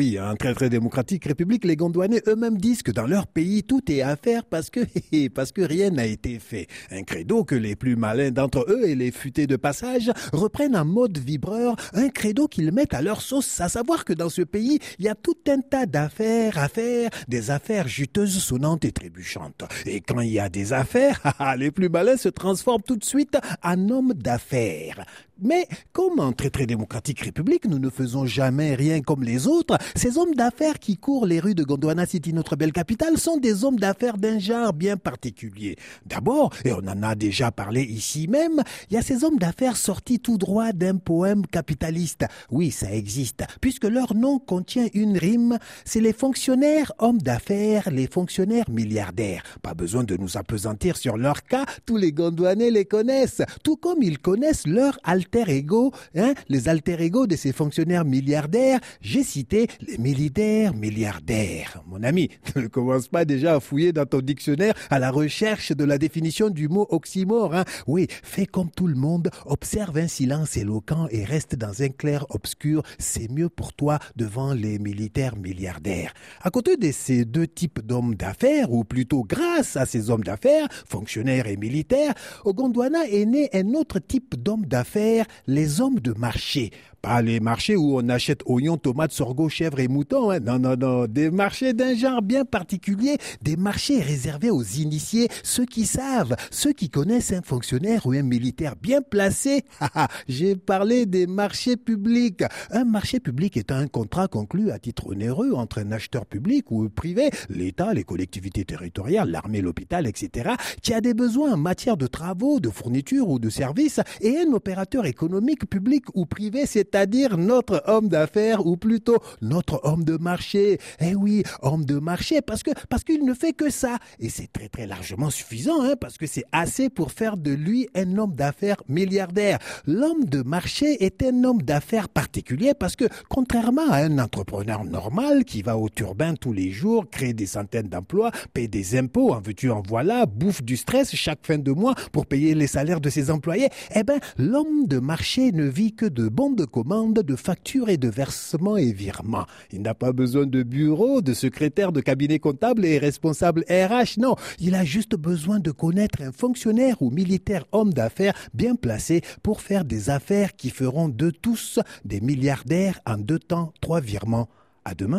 Oui, en très très démocratique république, les Gondouanais eux-mêmes disent que dans leur pays, tout est à faire parce que, parce que rien n'a été fait. Un credo que les plus malins d'entre eux et les futés de passage reprennent en mode vibreur, un credo qu'ils mettent à leur sauce, à savoir que dans ce pays, il y a tout un tas d'affaires à faire, des affaires juteuses, sonnantes et trébuchantes. Et quand il y a des affaires, les plus malins se transforment tout de suite en hommes d'affaires. Mais comme en très très démocratique république, nous ne faisons jamais rien comme les autres, ces hommes d'affaires qui courent les rues de Gondwana City, notre belle capitale, sont des hommes d'affaires d'un genre bien particulier. D'abord, et on en a déjà parlé ici même, il y a ces hommes d'affaires sortis tout droit d'un poème capitaliste. Oui, ça existe, puisque leur nom contient une rime, c'est les fonctionnaires hommes d'affaires, les fonctionnaires milliardaires. Pas besoin de nous apesantir sur leur cas, tous les Gondwanais les connaissent, tout comme ils connaissent leur alter ego, hein, les alter ego de ces fonctionnaires milliardaires, j'ai cité les militaires milliardaires. Mon ami, ne commence pas déjà à fouiller dans ton dictionnaire à la recherche de la définition du mot oxymore. Hein. Oui, fais comme tout le monde, observe un silence éloquent et reste dans un clair obscur. C'est mieux pour toi devant les militaires milliardaires. À côté de ces deux types d'hommes d'affaires, ou plutôt grâce à ces hommes d'affaires, fonctionnaires et militaires, au Gondwana est né un autre type d'hommes d'affaires les hommes de marché. Pas les marchés où on achète oignons, tomates, sorgho, chèvres et moutons. Hein. Non, non, non. Des marchés d'un genre bien particulier. Des marchés réservés aux initiés, ceux qui savent, ceux qui connaissent un fonctionnaire ou un militaire bien placé. J'ai parlé des marchés publics. Un marché public est un contrat conclu à titre onéreux entre un acheteur public ou privé, l'État, les collectivités territoriales, l'armée, l'hôpital, etc., qui a des besoins en matière de travaux, de fournitures ou de services, et un opérateur économique public ou privé, c'est-à-dire notre homme d'affaires ou plutôt notre homme de marché. Eh oui, homme de marché parce que parce qu'il ne fait que ça et c'est très très largement suffisant hein, parce que c'est assez pour faire de lui un homme d'affaires milliardaire. L'homme de marché est un homme d'affaires particulier parce que contrairement à un entrepreneur normal qui va au turbin tous les jours, crée des centaines d'emplois, paye des impôts, en veux-tu en voilà, bouffe du stress chaque fin de mois pour payer les salaires de ses employés, eh ben l'homme de marché ne vit que de bons de commande, de factures et de versements et virements. Il n'a pas besoin de bureau, de secrétaire de cabinet comptable et responsable RH. Non, il a juste besoin de connaître un fonctionnaire ou militaire homme d'affaires bien placé pour faire des affaires qui feront de tous des milliardaires en deux temps, trois virements. À demain.